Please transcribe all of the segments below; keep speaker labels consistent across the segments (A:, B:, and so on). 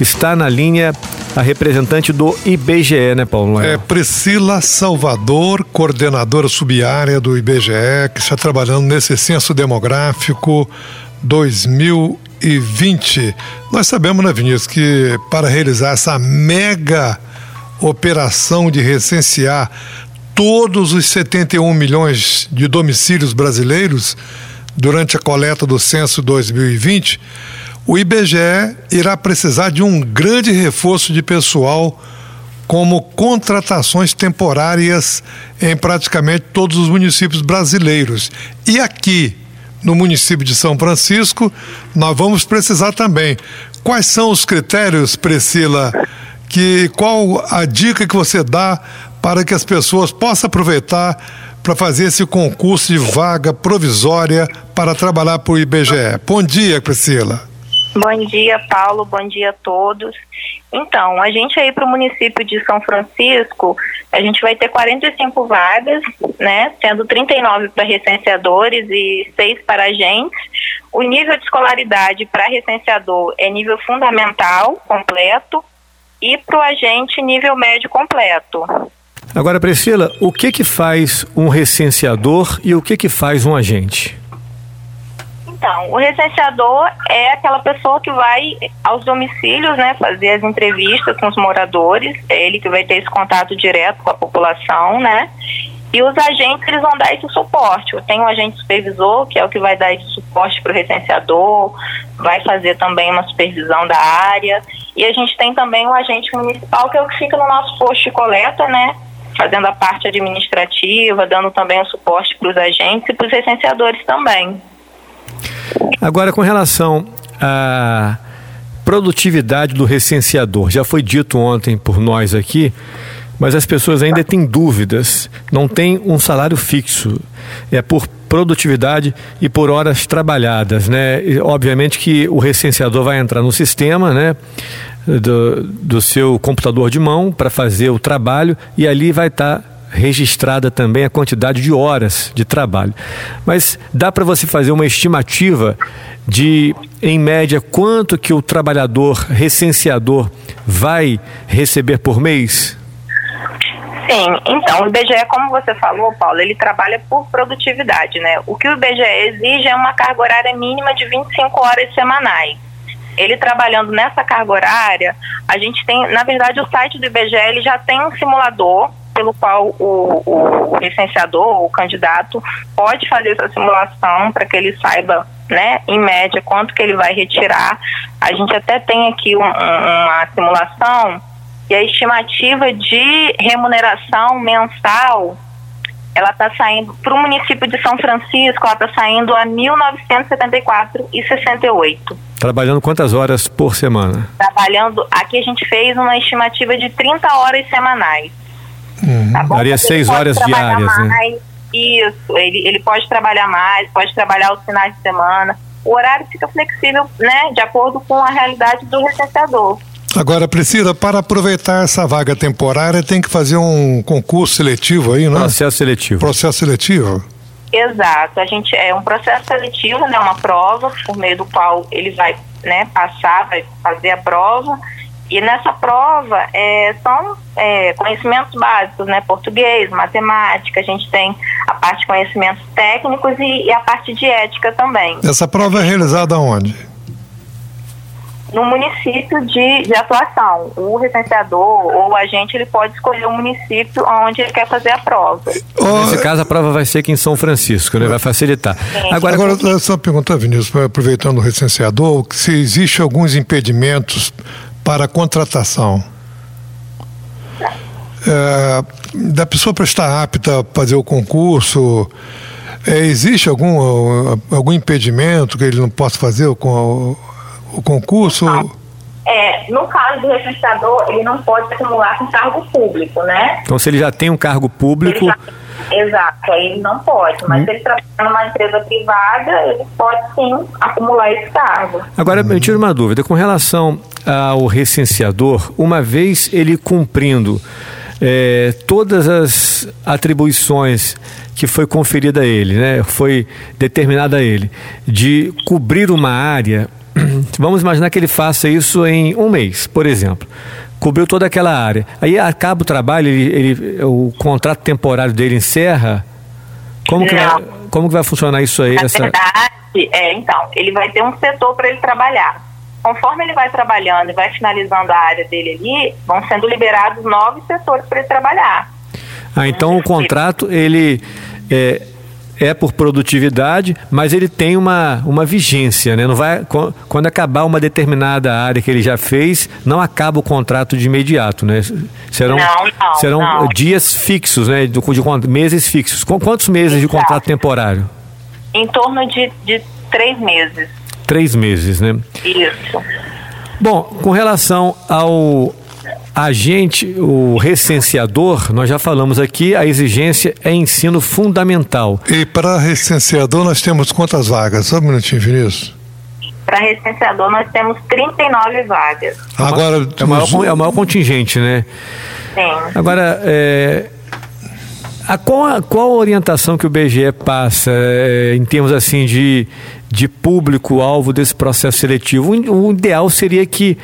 A: Está na linha a representante do IBGE, né, Paulo?
B: É Priscila Salvador, coordenadora subárea do IBGE, que está trabalhando nesse censo demográfico 2020. Nós sabemos, né, Vinícius, que para realizar essa mega operação de recensear todos os 71 milhões de domicílios brasileiros durante a coleta do censo 2020, o IBGE irá precisar de um grande reforço de pessoal, como contratações temporárias em praticamente todos os municípios brasileiros. E aqui, no município de São Francisco, nós vamos precisar também. Quais são os critérios, Priscila? Que, qual a dica que você dá para que as pessoas possam aproveitar para fazer esse concurso de vaga provisória para trabalhar para o IBGE? Bom dia, Priscila.
C: Bom dia, Paulo. Bom dia a todos. Então, a gente aí para o município de São Francisco, a gente vai ter 45 vagas, né? Sendo 39 para recenseadores e 6 para agentes. O nível de escolaridade para recenseador é nível fundamental, completo, e para o agente, nível médio completo.
A: Agora, Priscila, o que que faz um recenseador e o que que faz um agente?
C: Então, o recenseador é aquela pessoa que vai aos domicílios, né, fazer as entrevistas com os moradores, é ele que vai ter esse contato direto com a população, né? E os agentes eles vão dar esse suporte. Tem um agente supervisor, que é o que vai dar esse suporte para o recenseador, vai fazer também uma supervisão da área. E a gente tem também um agente municipal, que é o que fica no nosso posto de coleta, né? Fazendo a parte administrativa, dando também o suporte para os agentes e para os recenseadores também.
A: Agora, com relação à produtividade do recenseador, já foi dito ontem por nós aqui, mas as pessoas ainda têm dúvidas. Não tem um salário fixo. É por produtividade e por horas trabalhadas, né? E, obviamente que o recenseador vai entrar no sistema, né? Do, do seu computador de mão para fazer o trabalho e ali vai estar tá registrada também a quantidade de horas de trabalho. Mas dá para você fazer uma estimativa de, em média, quanto que o trabalhador recenseador vai receber por mês?
C: Sim, então o IBGE, como você falou, Paulo, ele trabalha por produtividade, né? O que o IBGE exige é uma carga horária mínima de 25 horas semanais. Ele trabalhando nessa carga horária, a gente tem, na verdade, o site do IBGE ele já tem um simulador pelo qual o, o, licenciador, o candidato, pode fazer essa simulação para que ele saiba, né, em média, quanto que ele vai retirar. A gente até tem aqui um, uma simulação e a estimativa de remuneração mensal ela está saindo para o município de São Francisco, ela está saindo a 1974,68.
A: Trabalhando quantas horas por semana?
C: Trabalhando, aqui a gente fez uma estimativa de 30 horas semanais.
A: Uhum. Tá Daria seis horas diárias, né? mais, né?
C: Isso, ele, ele pode trabalhar mais, pode trabalhar os finais de semana. O horário fica flexível, né, de acordo com a realidade do recenseador.
B: Agora, Priscila, para aproveitar essa vaga temporária, tem que fazer um concurso seletivo aí, né?
A: Processo seletivo.
B: Processo seletivo.
C: Exato. A gente é um processo seletivo, né, uma prova por meio do qual ele vai, né, passar, vai fazer a prova e nessa prova é, são é, conhecimentos básicos, né? Português, matemática, a gente tem a parte de conhecimentos técnicos e, e a parte de ética também.
B: Essa prova é realizada onde?
C: No município de, de atuação. O recenseador ou o agente ele pode escolher o município onde ele quer fazer a prova.
A: Nesse caso, a prova vai ser aqui em São Francisco, né? Vai facilitar. Sim.
B: Agora, Agora só perguntar, Vinícius, aproveitando o recenseador, se existe alguns impedimentos para a contratação. É, da pessoa para estar apta a fazer o concurso, é, existe algum, algum impedimento que ele não possa fazer com o, o concurso?
C: É, no caso do registrador, ele não pode acumular com cargo público, né?
A: Então, se ele já tem um cargo público.
C: Exato, aí ele não pode. Mas hum. se ele trabalha numa empresa privada, ele pode sim acumular esse cargo.
A: Agora, eu tiro uma dúvida. Com relação ao recenseador, uma vez ele cumprindo é, todas as atribuições que foi conferida a ele, né, foi determinada a ele, de cobrir uma área, Vamos imaginar que ele faça isso em um mês, por exemplo. Cobriu toda aquela área. Aí acaba o trabalho, ele, ele o contrato temporário dele encerra. Como que, vai, como que vai funcionar isso aí?
C: Na essa... verdade, é, então, ele vai ter um setor para ele trabalhar. Conforme ele vai trabalhando e vai finalizando a área dele ali, vão sendo liberados novos setores para ele trabalhar.
A: Ah, então o contrato ele é, é por produtividade, mas ele tem uma, uma vigência, né? Não vai quando acabar uma determinada área que ele já fez, não acaba o contrato de imediato, né? Serão
C: não, não,
A: serão
C: não.
A: dias fixos, né? De, de, meses fixos. Quantos meses de contrato temporário?
C: Em torno de, de três meses.
A: Três meses, né?
C: Isso.
A: Bom, com relação ao agente, o recenseador, nós já falamos aqui, a exigência é ensino fundamental.
B: E para recenseador nós temos quantas vagas? Só um minutinho, Vinícius.
C: Para recenseador nós temos 39 vagas.
A: Agora, é o maior, é o maior contingente, né?
C: Sim.
A: Agora, é, a, qual, a, qual a orientação que o BGE passa é, em termos assim de de público-alvo desse processo seletivo. O ideal seria que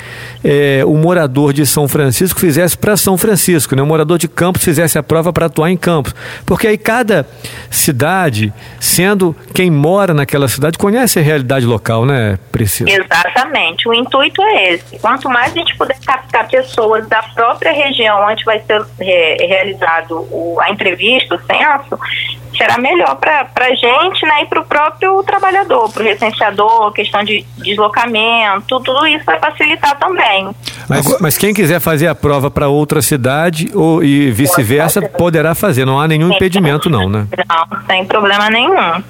A: é, o morador de São Francisco fizesse para São Francisco, né? o morador de Campos fizesse a prova para atuar em Campos. Porque aí cada cidade, sendo quem mora naquela cidade, conhece a realidade local, né, Priscila?
C: Exatamente. O intuito é esse. Quanto mais a gente puder captar pessoas da própria região onde vai ser é, realizado o, a entrevista, o censo, será melhor para a gente né, e para o próprio trabalhador, para o recenseador, questão de deslocamento, tudo isso vai facilitar também.
A: Mas, mas quem quiser fazer a prova para outra cidade ou, e vice-versa, poderá fazer, não há nenhum impedimento não, né?
C: Não, sem problema nenhum.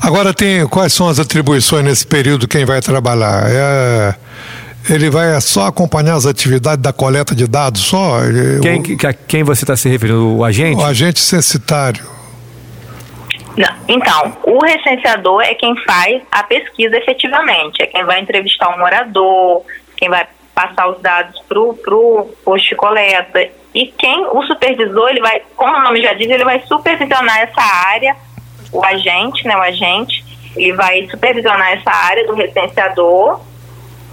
B: Agora tem quais são as atribuições nesse período quem vai trabalhar? É, ele vai só acompanhar as atividades da coleta de dados só?
A: Quem, o, quem você está se referindo? O agente?
B: O agente censitário.
C: Não. Então, o recenseador é quem faz a pesquisa efetivamente, é quem vai entrevistar um morador, quem vai passar os dados para o posto de coleta. E quem, o supervisor, ele vai, como o nome já diz, ele vai supervisionar essa área, o agente, né, o agente, ele vai supervisionar essa área do recenseador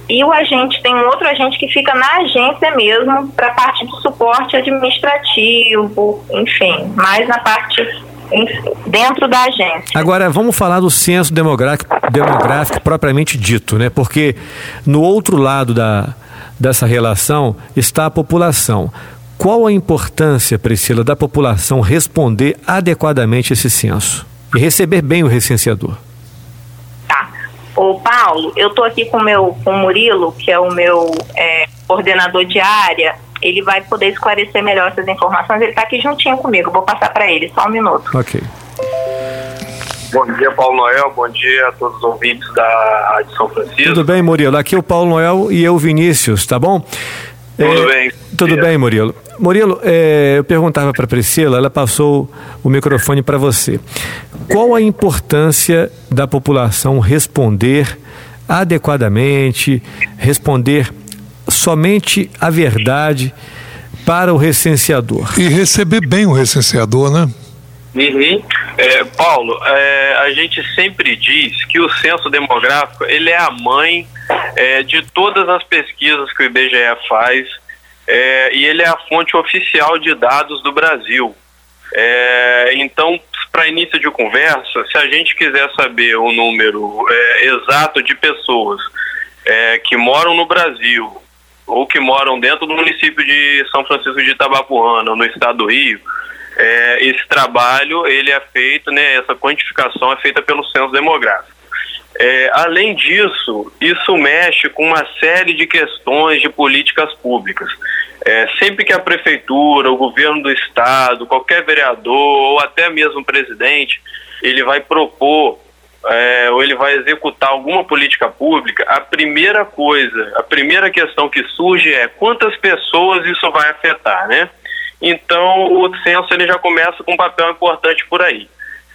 C: e o agente tem um outro agente que fica na agência mesmo para a parte de suporte administrativo, enfim, mais na parte dentro da agência.
A: Agora, vamos falar do censo demográfico, demográfico propriamente dito, né? Porque no outro lado da, dessa relação está a população. Qual a importância, Priscila, da população responder adequadamente esse censo e receber bem o recenseador?
C: Tá. Ô, Paulo, eu estou aqui com, meu, com o Murilo, que é o meu é, coordenador de área, ele vai poder esclarecer melhor essas informações. Ele está aqui juntinho comigo, vou passar para ele, só um minuto.
A: Ok.
D: Bom dia, Paulo Noel. Bom dia a todos os ouvintes da Rádio São Francisco.
A: Tudo bem, Murilo? Aqui é o Paulo Noel e eu, Vinícius, tá bom?
D: Tudo é, bem.
A: Tudo bem, Murilo. Murilo, é, eu perguntava para a Priscila, ela passou o microfone para você. Qual a importância da população responder adequadamente, responder somente a verdade para o recenseador.
B: E receber bem o recenseador, né?
D: Uhum. É, Paulo, é, a gente sempre diz que o censo demográfico ele é a mãe é, de todas as pesquisas que o IBGE faz é, e ele é a fonte oficial de dados do Brasil. É, então, para início de conversa, se a gente quiser saber o número é, exato de pessoas que moram no Brasil ou que moram dentro do município de São Francisco de Itabapuana, no estado do Rio, é, esse trabalho ele é feito, né, essa quantificação é feita pelo censo demográfico. É, além disso, isso mexe com uma série de questões de políticas públicas. É, sempre que a prefeitura, o governo do estado, qualquer vereador ou até mesmo presidente, ele vai propor é, ou ele vai executar alguma política pública, a primeira coisa, a primeira questão que surge é quantas pessoas isso vai afetar, né? Então o censo ele já começa com um papel importante por aí.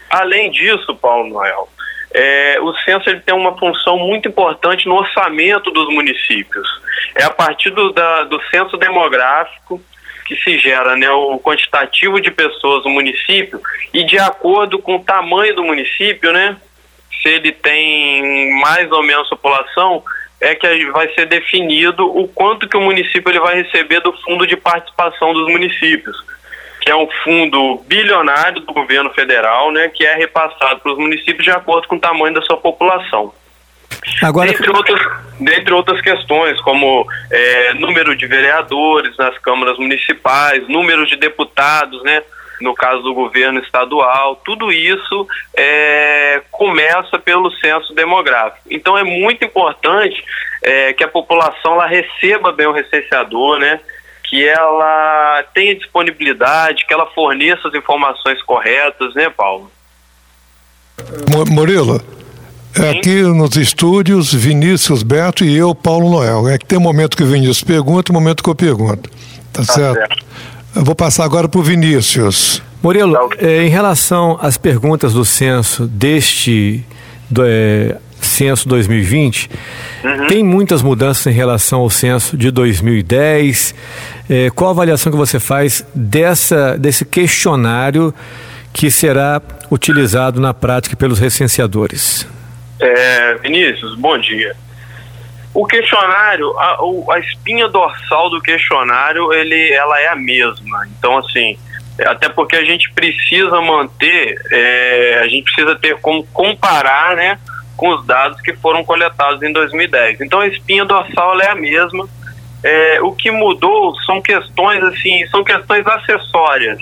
D: Além disso, Paulo Noel, é, o censo ele tem uma função muito importante no orçamento dos municípios. É a partir do, da, do censo demográfico que se gera né, o quantitativo de pessoas no município e de acordo com o tamanho do município, né, se ele tem mais ou menos população, é que vai ser definido o quanto que o município ele vai receber do fundo de participação dos municípios, que é um fundo bilionário do governo federal, né, que é repassado para os municípios de acordo com o tamanho da sua população. Agora... Dentre, outras, dentre outras questões, como é, número de vereadores nas câmaras municipais, número de deputados, né? No caso do governo estadual, tudo isso é, começa pelo censo demográfico. Então é muito importante é, que a população ela receba bem o recenseador, né? que ela tenha disponibilidade, que ela forneça as informações corretas, né, Paulo?
B: Murilo, é aqui nos estúdios, Vinícius Beto e eu, Paulo Noel. É que tem momento que o Vinícius pergunta e momento que eu pergunto. Tá, tá certo? certo? Eu vou passar agora para o Vinícius.
A: Murilo, tá é, em relação às perguntas do censo deste do, é, censo 2020, uhum. tem muitas mudanças em relação ao censo de 2010. É, qual a avaliação que você faz dessa, desse questionário que será utilizado na prática pelos recenseadores?
D: É, Vinícius, bom dia. O questionário, a, a, espinha dorsal do questionário, ele, ela é a mesma. Então, assim, até porque a gente precisa manter, é, a gente precisa ter como comparar, né, com os dados que foram coletados em 2010. Então, a espinha dorsal é a mesma. É, o que mudou são questões assim, são questões acessórias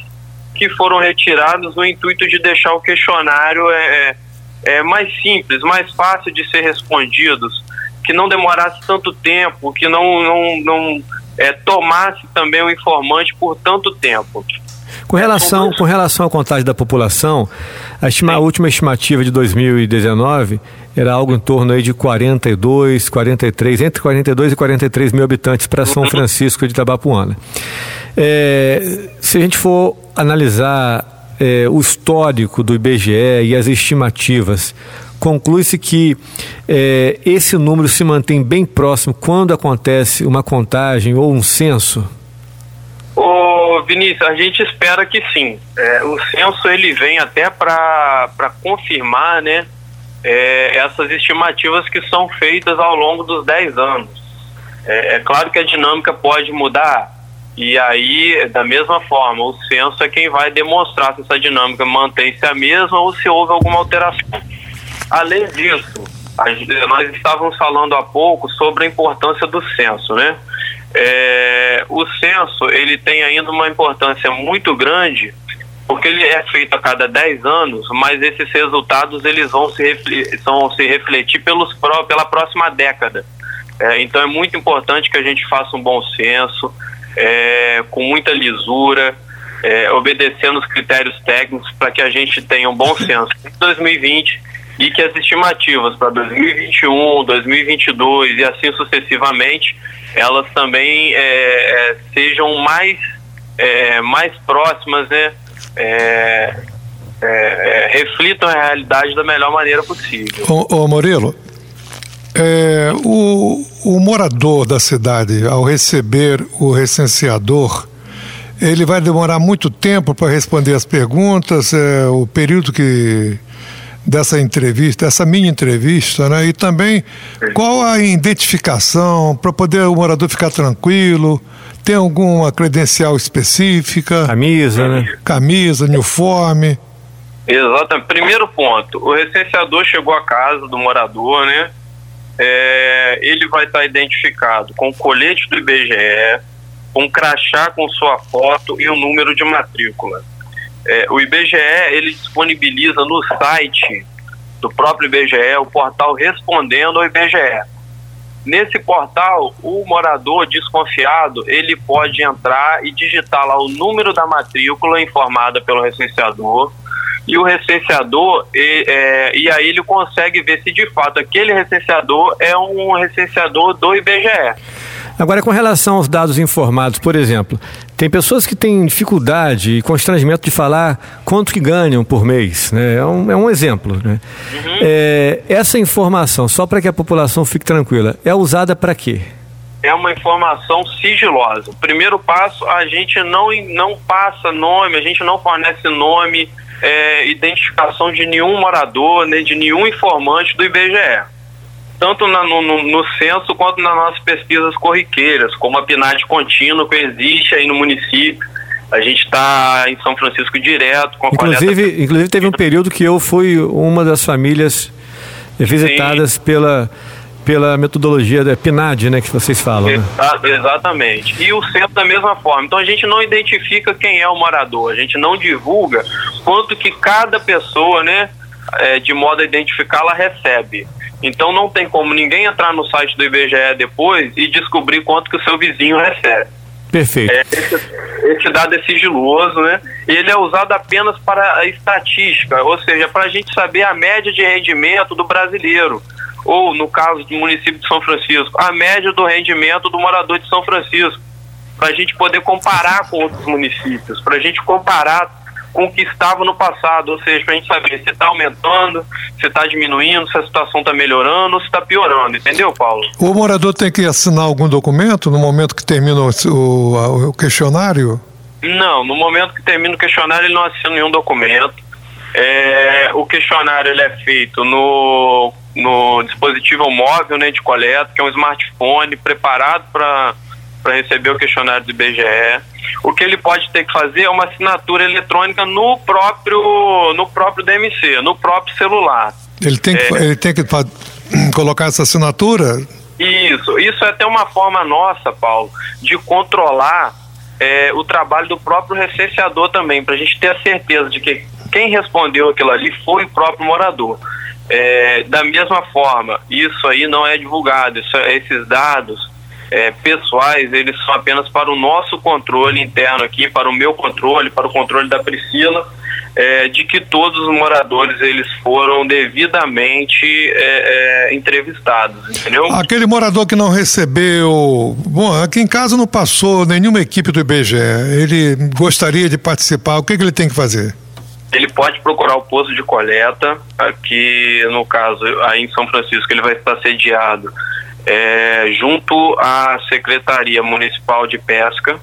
D: que foram retiradas no intuito de deixar o questionário é, é, mais simples, mais fácil de ser respondidos, que não demorasse tanto tempo, que não, não, não é, tomasse também o informante por tanto tempo.
A: Com relação, com relação à contagem da população, a, estima, a última estimativa de 2019 era algo em torno aí de 42, 43, entre 42 e 43 mil habitantes para São uhum. Francisco de Itabapuana. É, se a gente for analisar é, o histórico do IBGE e as estimativas, conclui-se que é, esse número se mantém bem próximo quando acontece uma contagem ou um censo?
D: Ô Vinícius, a gente espera que sim. É, o censo ele vem até para confirmar né, é, essas estimativas que são feitas ao longo dos 10 anos. É, é claro que a dinâmica pode mudar, e aí, da mesma forma, o censo é quem vai demonstrar se essa dinâmica mantém-se a mesma ou se houve alguma alteração. Além disso, nós estávamos falando há pouco sobre a importância do censo, né? É, o censo ele tem ainda uma importância muito grande porque ele é feito a cada 10 anos, mas esses resultados eles vão se, refletir, vão se refletir pelos, pela próxima década. É, então é muito importante que a gente faça um bom censo, é, com muita lisura, é, obedecendo os critérios técnicos para que a gente tenha um bom senso em 2020 e que as estimativas para 2021, 2022 e assim sucessivamente, elas também é, é, sejam mais, é, mais próximas, né? É, é, reflitam a realidade da melhor maneira possível.
B: Ô, é, o, o morador da cidade, ao receber o recenseador, ele vai demorar muito tempo para responder as perguntas, é, o período que dessa entrevista, dessa mini entrevista, né? E também qual a identificação para poder o morador ficar tranquilo? Tem alguma credencial específica?
A: Camisa, né?
B: Camisa, uniforme.
D: Exatamente. Primeiro ponto, o recenseador chegou à casa do morador, né? é, ele vai estar identificado com o colete do IBGE, com um crachá com sua foto e o um número de matrícula. É, o IBGE ele disponibiliza no site do próprio IBGE o portal Respondendo ao IBGE. Nesse portal, o morador desconfiado ele pode entrar e digitar lá o número da matrícula informada pelo recenseador e o recenseador, e, é, e aí ele consegue ver se de fato aquele recenseador é um recenseador do IBGE.
A: Agora, com relação aos dados informados, por exemplo, tem pessoas que têm dificuldade e constrangimento de falar quanto que ganham por mês, né? É um, é um exemplo, né? Uhum. É, essa informação, só para que a população fique tranquila, é usada para quê?
D: É uma informação sigilosa. O primeiro passo, a gente não, não passa nome, a gente não fornece nome, é, identificação de nenhum morador, nem de nenhum informante do IBGE. Tanto na, no, no, censo quanto nas nossas pesquisas corriqueiras, como a PNAD contínua que existe aí no município. A gente está em São Francisco direto com a
A: inclusive, coleta... Inclusive teve um período que eu fui uma das famílias visitadas Sim. pela pela metodologia da PNAD, né, que vocês falam. Né?
D: Exatamente. E o centro da mesma forma. Então a gente não identifica quem é o morador, a gente não divulga quanto que cada pessoa, né, é, de modo a identificá-la recebe. Então não tem como ninguém entrar no site do IBGE depois e descobrir quanto que o seu vizinho recebe.
A: Perfeito. É,
D: esse, esse, dado é sigiloso, né? E ele é usado apenas para a estatística, ou seja, para a gente saber a média de rendimento do brasileiro ou no caso do município de São Francisco, a média do rendimento do morador de São Francisco, para a gente poder comparar com outros municípios, para a gente comparar com o que estava no passado, ou seja, para a gente saber se está aumentando, se está diminuindo, se a situação está melhorando ou se está piorando, entendeu, Paulo?
B: O morador tem que assinar algum documento no momento que termina o, o, o questionário?
D: Não, no momento que termina o questionário ele não assina nenhum documento. É, o questionário ele é feito no no dispositivo móvel né, de coleta, que é um smartphone preparado para receber o questionário do IBGE. O que ele pode ter que fazer é uma assinatura eletrônica no próprio, no próprio DMC, no próprio celular.
B: Ele tem que, é, ele tem que colocar essa assinatura?
D: Isso, isso é até uma forma nossa, Paulo, de controlar é, o trabalho do próprio recenseador também, para a gente ter a certeza de que quem respondeu aquilo ali foi o próprio morador. É, da mesma forma, isso aí não é divulgado, isso, esses dados é, pessoais, eles são apenas para o nosso controle interno aqui, para o meu controle, para o controle da Priscila, é, de que todos os moradores eles foram devidamente é, é entrevistados, entendeu?
B: Aquele morador que não recebeu, bom, aqui em casa não passou nenhuma equipe do IBGE, ele gostaria de participar, o que, que ele tem que fazer?
D: ele pode procurar o posto de coleta, aqui no caso, aí em São Francisco, ele vai estar sediado é, junto à Secretaria Municipal de Pesca.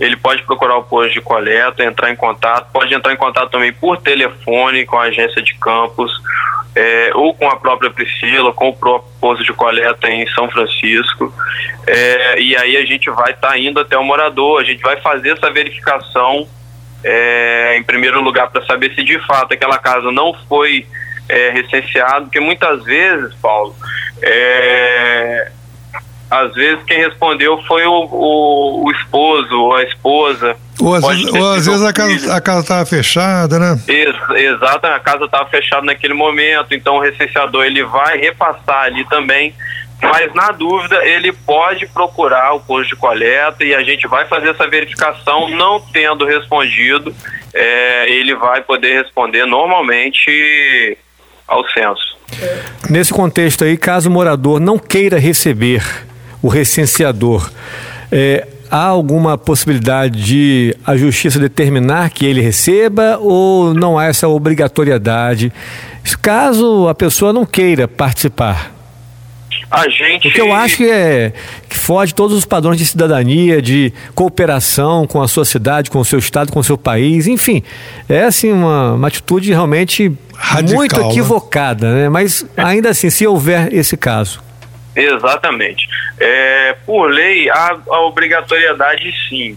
D: Ele pode procurar o posto de coleta, entrar em contato, pode entrar em contato também por telefone com a agência de campos, é, ou com a própria Priscila, com o próprio posto de coleta em São Francisco. É, e aí a gente vai estar tá indo até o morador, a gente vai fazer essa verificação é, em primeiro lugar, para saber se de fato aquela casa não foi é, recenseada, porque muitas vezes, Paulo, é, às vezes quem respondeu foi o, o, o esposo ou a esposa.
B: Ou às, vezes, ou às vezes a casa a casa estava fechada, né?
D: Ex, exato, a casa estava fechada naquele momento, então o recenseador ele vai repassar ali também mas na dúvida ele pode procurar o posto de coleta e a gente vai fazer essa verificação, não tendo respondido, é, ele vai poder responder normalmente ao censo.
A: Nesse contexto aí, caso o morador não queira receber o recenseador, é, há alguma possibilidade de a justiça determinar que ele receba ou não há essa obrigatoriedade? Caso a pessoa não queira participar.
D: A gente.
A: O que eu acho que é que foge todos os padrões de cidadania, de cooperação com a sua cidade, com o seu estado, com o seu país, enfim. É assim uma, uma atitude realmente Radical, muito né? equivocada, né? Mas ainda assim, se houver esse caso.
D: Exatamente. É, por lei, há a obrigatoriedade sim.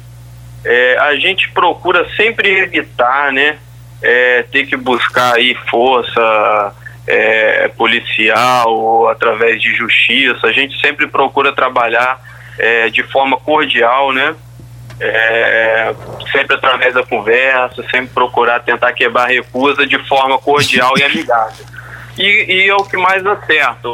D: É, a gente procura sempre evitar, né? É, ter que buscar aí força é, policial ou através de justiça. A gente sempre procura trabalhar é, de forma cordial, né? É, sempre através da conversa, sempre procurar tentar quebrar recusa de forma cordial e amigável. E, e é o que mais dá certo.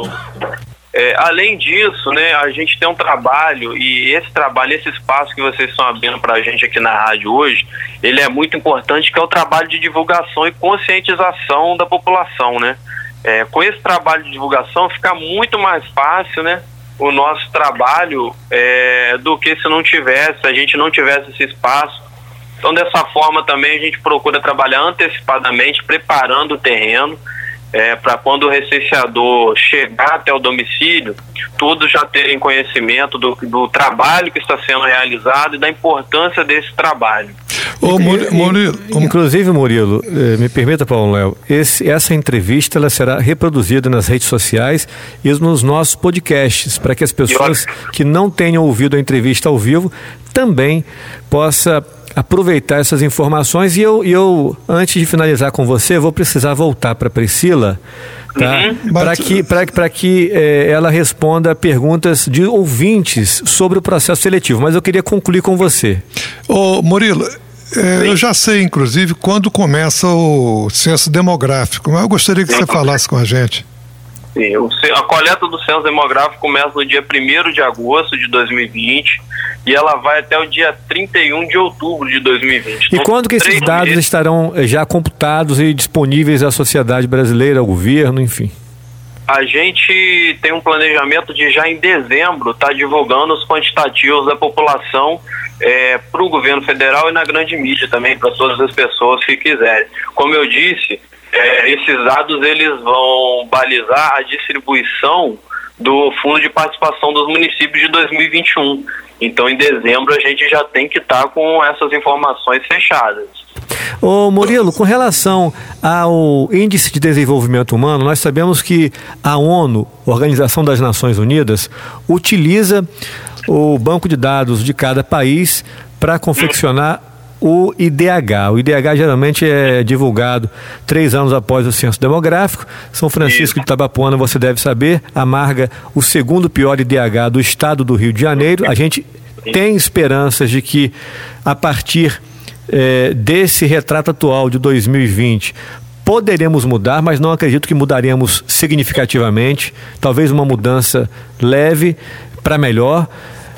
D: É, além disso, né, a gente tem um trabalho e esse trabalho, esse espaço que vocês estão abrindo para a gente aqui na rádio hoje, ele é muito importante, que é o trabalho de divulgação e conscientização da população, né? É, com esse trabalho de divulgação fica muito mais fácil, né? O nosso trabalho é, do que se não tivesse, se a gente não tivesse esse espaço. Então, dessa forma também a gente procura trabalhar antecipadamente, preparando o terreno. É, para quando o recenseador chegar até o domicílio, todos já terem conhecimento do, do trabalho que está sendo realizado e da importância desse trabalho.
A: Ô, Murilo, Inclusive, Murilo, eh, me permita, Paulo Léo, essa entrevista ela será reproduzida nas redes sociais e nos nossos podcasts, para que as pessoas que não tenham ouvido a entrevista ao vivo também possa aproveitar essas informações e eu, eu antes de finalizar com você, vou precisar voltar para Priscila, tá? Uhum. Para que, pra, que é, ela responda perguntas de ouvintes sobre o processo seletivo. Mas eu queria concluir com você.
B: Ô, Murilo, é, eu já sei, inclusive, quando começa o censo demográfico, mas eu gostaria que você falasse com a gente.
D: Sim, a coleta do censo demográfico começa no dia 1 de agosto de 2020 e ela vai até o dia 31 de outubro de 2020.
A: E então, quando que esses dados meses. estarão eh, já computados e disponíveis à sociedade brasileira, ao governo, enfim?
D: A gente tem um planejamento de já em dezembro estar tá divulgando os quantitativos da população é, para o governo federal e na grande mídia também, para todas as pessoas que quiserem. Como eu disse, é, esses dados eles vão balizar a distribuição do Fundo de Participação dos Municípios de 2021. Então, em dezembro, a gente já tem que estar tá com essas informações fechadas.
A: Ô Murilo, com relação ao Índice de Desenvolvimento Humano, nós sabemos que a ONU, Organização das Nações Unidas, utiliza o banco de dados de cada país para confeccionar o IDH. O IDH geralmente é divulgado três anos após o censo demográfico. São Francisco de Tabapuana, você deve saber, amarga o segundo pior IDH do estado do Rio de Janeiro. A gente tem esperanças de que, a partir é, desse retrato atual de 2020, poderemos mudar, mas não acredito que mudaremos significativamente. Talvez uma mudança leve para melhor.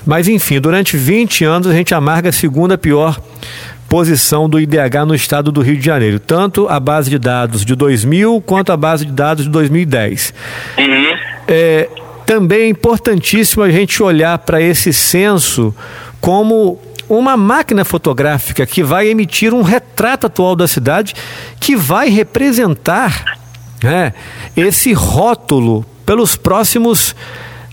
A: Mas enfim, durante 20 anos a gente amarga a segunda pior posição do IDH no estado do Rio de Janeiro, tanto a base de dados de 2000 quanto a base de dados de 2010. Uhum. É, também é importantíssimo a gente olhar para esse censo como uma máquina fotográfica que vai emitir um retrato atual da cidade que vai representar né, esse rótulo pelos próximos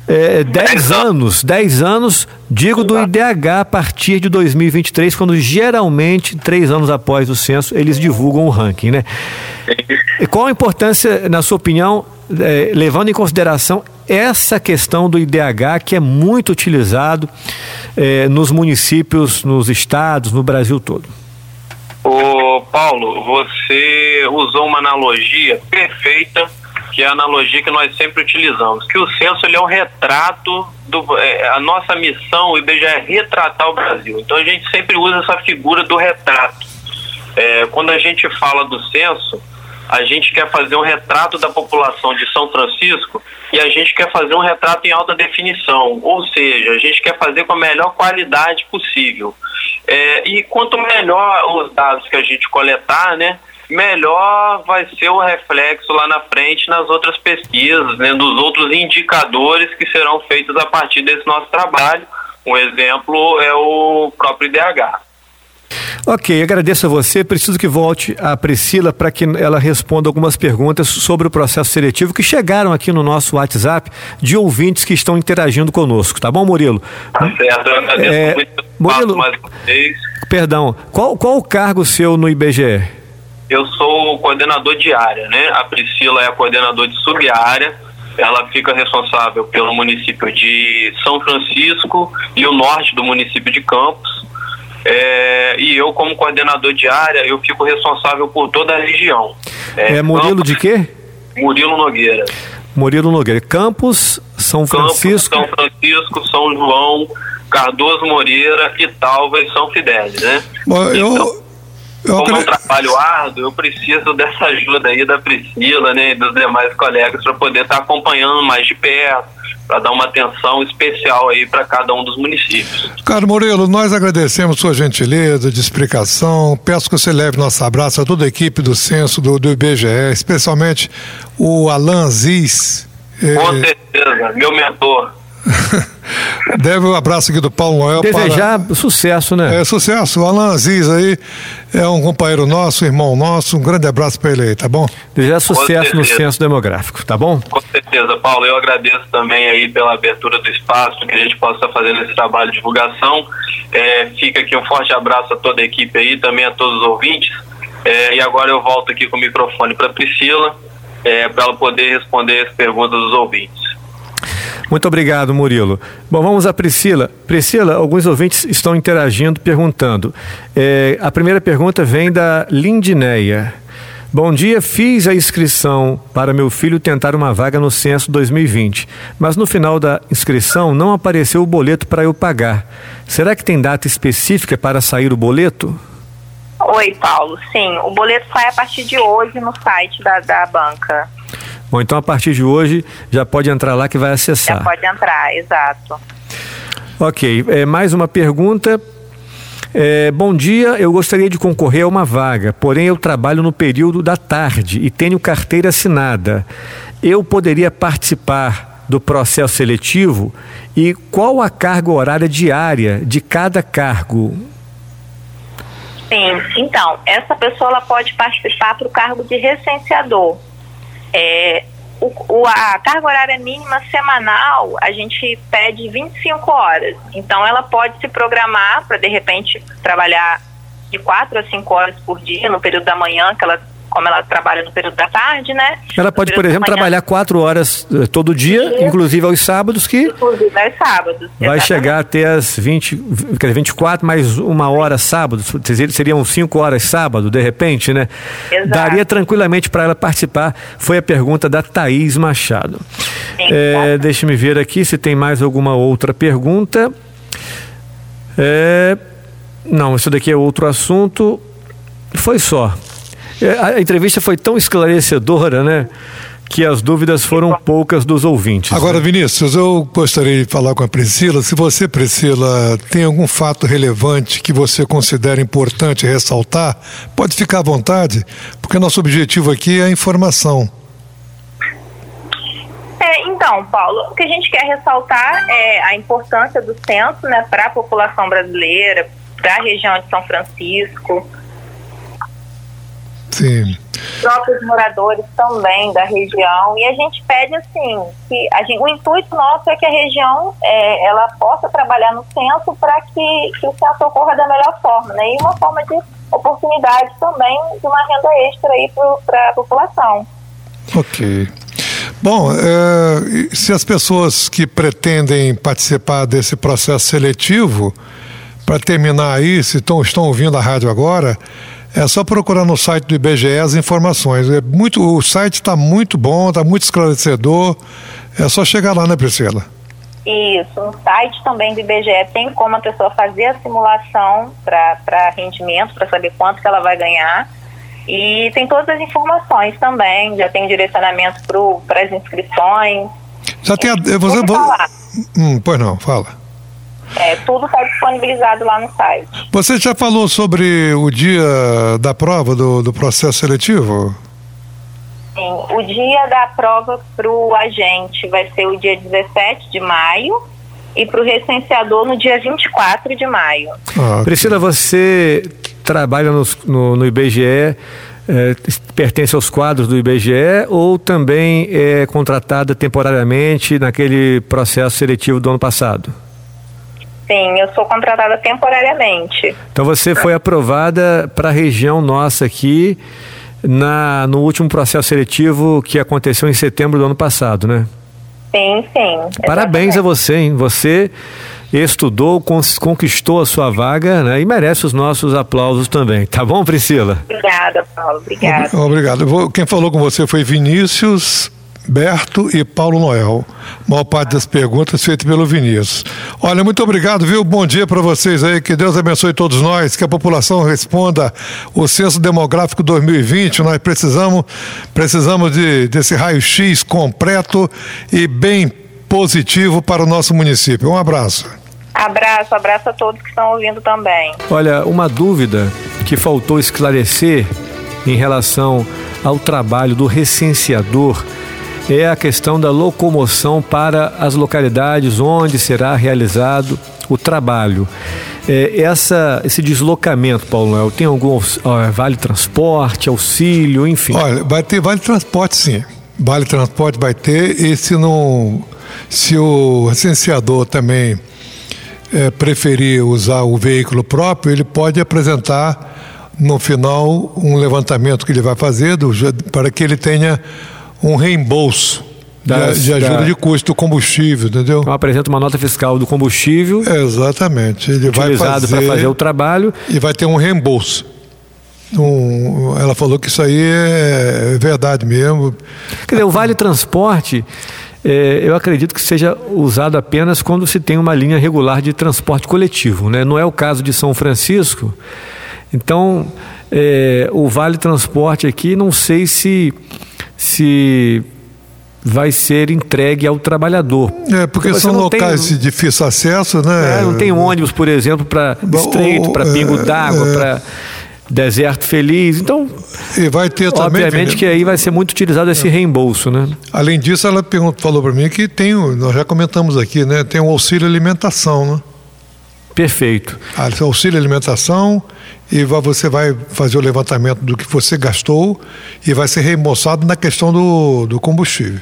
A: é, 10 anos, 10 anos, digo do IDH a partir de 2023, quando geralmente, três anos após o censo, eles divulgam o ranking, né? E qual a importância, na sua opinião, é, levando em consideração essa questão do IDH que é muito utilizado é, nos municípios, nos estados, no Brasil todo?
D: Ô Paulo, você usou uma analogia perfeita que é a analogia que nós sempre utilizamos, que o censo ele é um retrato do é, a nossa missão, o IBGE é retratar o Brasil. Então a gente sempre usa essa figura do retrato. É, quando a gente fala do censo, a gente quer fazer um retrato da população de São Francisco e a gente quer fazer um retrato em alta definição, ou seja, a gente quer fazer com a melhor qualidade possível. É, e quanto melhor os dados que a gente coletar, né, melhor vai ser o reflexo lá na frente nas outras pesquisas, né, dos outros indicadores que serão feitos a partir desse nosso trabalho. Um exemplo é o próprio IDH.
A: Ok, agradeço a você. Preciso que volte a Priscila para que ela responda algumas perguntas sobre o processo seletivo que chegaram aqui no nosso WhatsApp de ouvintes que estão interagindo conosco. Tá bom, Murilo?
D: Tá certo, eu agradeço é, muito.
A: Murilo, mais uma vez. Perdão, qual, qual o cargo seu no IBGE?
D: Eu sou o coordenador de área, né? A Priscila é a coordenadora de sub-área. Ela fica responsável pelo município de São Francisco e o norte do município de Campos. É, e eu, como coordenador de área, eu fico responsável por toda a região.
A: É, é Murilo Campos, de quê?
D: Murilo Nogueira.
A: Murilo Nogueira. Campos, São Francisco.
D: Campos, São Francisco, São João, Cardoso Moreira, Italva e São Fidélis, né?
B: Bom, eu, então,
D: eu Como é um trabalho árduo, eu preciso dessa ajuda aí da Priscila né, e dos demais colegas para poder estar tá acompanhando mais de perto, para dar uma atenção especial aí para cada um dos municípios.
B: Caro Murilo, nós agradecemos sua gentileza de explicação. Peço que você leve nosso abraço a toda a equipe do Censo do, do IBGE, especialmente o Alan Ziz.
D: Com é... certeza, meu mentor.
B: Deve um abraço aqui do Paulo Noel.
A: Desejar para... sucesso, né?
B: É, sucesso. O Alan Aziz aí é um companheiro nosso, irmão nosso. Um grande abraço para ele aí, tá bom?
A: Desejar sucesso no censo demográfico, tá bom?
D: Com certeza, Paulo. Eu agradeço também aí pela abertura do espaço, que a gente possa estar fazendo esse trabalho de divulgação. É, fica aqui um forte abraço a toda a equipe aí, também a todos os ouvintes. É, e agora eu volto aqui com o microfone para Priscila, é, para ela poder responder as perguntas dos ouvintes.
A: Muito obrigado, Murilo. Bom, vamos a Priscila. Priscila, alguns ouvintes estão interagindo, perguntando. É, a primeira pergunta vem da Lindineia. Bom dia, fiz a inscrição para meu filho tentar uma vaga no censo 2020, mas no final da inscrição não apareceu o boleto para eu pagar. Será que tem data específica para sair o boleto?
C: Oi, Paulo. Sim, o boleto sai a partir de hoje no site da, da banca.
A: Bom, então a partir de hoje já pode entrar lá que vai acessar.
C: Já pode entrar, exato.
A: Ok, é, mais uma pergunta. É, bom dia, eu gostaria de concorrer a uma vaga, porém eu trabalho no período da tarde e tenho carteira assinada. Eu poderia participar do processo seletivo e qual a carga horária diária de cada cargo?
C: Sim, então, essa pessoa ela pode participar para o cargo de recenseador. É, o, a carga horária mínima semanal, a gente pede 25 horas. Então, ela pode se programar para, de repente, trabalhar de 4 a 5 horas por dia, no período da manhã, que ela como ela trabalha no período da tarde, né?
A: Ela pode, por exemplo, trabalhar quatro horas uh, todo dia, inclusive aos sábados, que.
C: Inclusive aos sábados.
A: Vai exatamente. chegar até as 20, quer dizer, 24 mais uma hora sábado. Seriam cinco horas sábado, de repente, né? Exato. Daria tranquilamente para ela participar. Foi a pergunta da Thaís Machado. É, Deixe-me ver aqui se tem mais alguma outra pergunta. É, não, isso daqui é outro assunto. Foi só. É, a entrevista foi tão esclarecedora, né? que as dúvidas foram poucas dos ouvintes.
B: Agora, né? Vinícius, eu gostaria de falar com a Priscila. Se você, Priscila, tem algum fato relevante que você considera importante ressaltar, pode ficar à vontade, porque nosso objetivo aqui é a informação.
C: É, então, Paulo, o que a gente quer ressaltar é a importância do censo né, para a população brasileira, para a região de São Francisco
B: Sim.
C: próprios moradores também da região e a gente pede assim que a gente, o intuito nosso é que a região é, ela possa trabalhar no censo para que, que, o censo ocorra da melhor forma, né? E uma forma de oportunidade também de uma renda extra aí para a população.
B: Ok. Bom, é, se as pessoas que pretendem participar desse processo seletivo, para terminar aí, se estão, estão ouvindo a rádio agora, é só procurar no site do IBGE as informações. É muito, o site está muito bom, está muito esclarecedor. É só chegar lá, né, Priscila?
C: Isso, no site também do IBGE tem como a pessoa fazer a simulação para rendimento, para saber quanto que ela vai ganhar. E tem todas as informações também, já tem direcionamento para as inscrições.
B: Já tem a. Você, hum, pois não, fala.
C: É, tudo está disponibilizado lá no site.
B: Você já falou sobre o dia da prova do, do processo seletivo?
C: Sim, o dia da prova para o agente vai ser o dia 17 de maio e para o recenseador no dia 24 de maio.
A: Ah, Priscila, você trabalha no, no, no IBGE, é, pertence aos quadros do IBGE ou também é contratada temporariamente naquele processo seletivo do ano passado?
C: Sim, eu sou contratada temporariamente.
A: Então você foi aprovada para a região nossa aqui na, no último processo seletivo que aconteceu em setembro do ano passado, né?
C: Sim, sim.
A: Parabéns a você, hein? Você estudou, conquistou a sua vaga né? e merece os nossos aplausos também. Tá bom, Priscila?
C: Obrigada, Paulo. Obrigada.
B: Obrigado. Quem falou com você foi Vinícius Berto e Paulo Noel. A maior parte das perguntas feitas pelo Vinícius. Olha, muito obrigado, viu? Bom dia para vocês aí. Que Deus abençoe todos nós, que a população responda o Censo Demográfico 2020. Nós precisamos, precisamos de, desse raio-x completo e bem positivo para o nosso município. Um abraço.
C: Abraço, abraço a todos que estão ouvindo também.
A: Olha, uma dúvida que faltou esclarecer em relação ao trabalho do recenseador é a questão da locomoção para as localidades onde será realizado o trabalho. É, essa, esse deslocamento, Paulo Noel, tem algum vale transporte, auxílio, enfim?
B: Olha, vai ter vale transporte sim. Vale transporte vai ter e se não se o licenciador também é, preferir usar o veículo próprio, ele pode apresentar no final um levantamento que ele vai fazer do, para que ele tenha um reembolso das, de, de, ajuda da... de custo do combustível, entendeu?
A: Então apresenta uma nota fiscal do combustível.
B: É, exatamente. Ele
A: utilizado para fazer o trabalho.
B: E vai ter um reembolso. Um, ela falou que isso aí é verdade mesmo.
A: Quer dizer, o Vale Transporte, é, eu acredito que seja usado apenas quando se tem uma linha regular de transporte coletivo. Né? Não é o caso de São Francisco. Então, é, o Vale Transporte aqui, não sei se, se vai ser entregue ao trabalhador.
B: É, porque são locais tem, de difícil acesso, né?
A: É, não tem ônibus, por exemplo, para estreito, para pingo é, d'água, é, para deserto feliz. Então,
B: e vai ter também,
A: obviamente que aí vai ser muito utilizado esse reembolso, né?
B: Além disso, ela falou para mim que tem, nós já comentamos aqui, né? Tem um auxílio alimentação, né?
A: Perfeito.
B: Ah, auxílio alimentação e você vai fazer o levantamento do que você gastou e vai ser reembolsado na questão do, do combustível.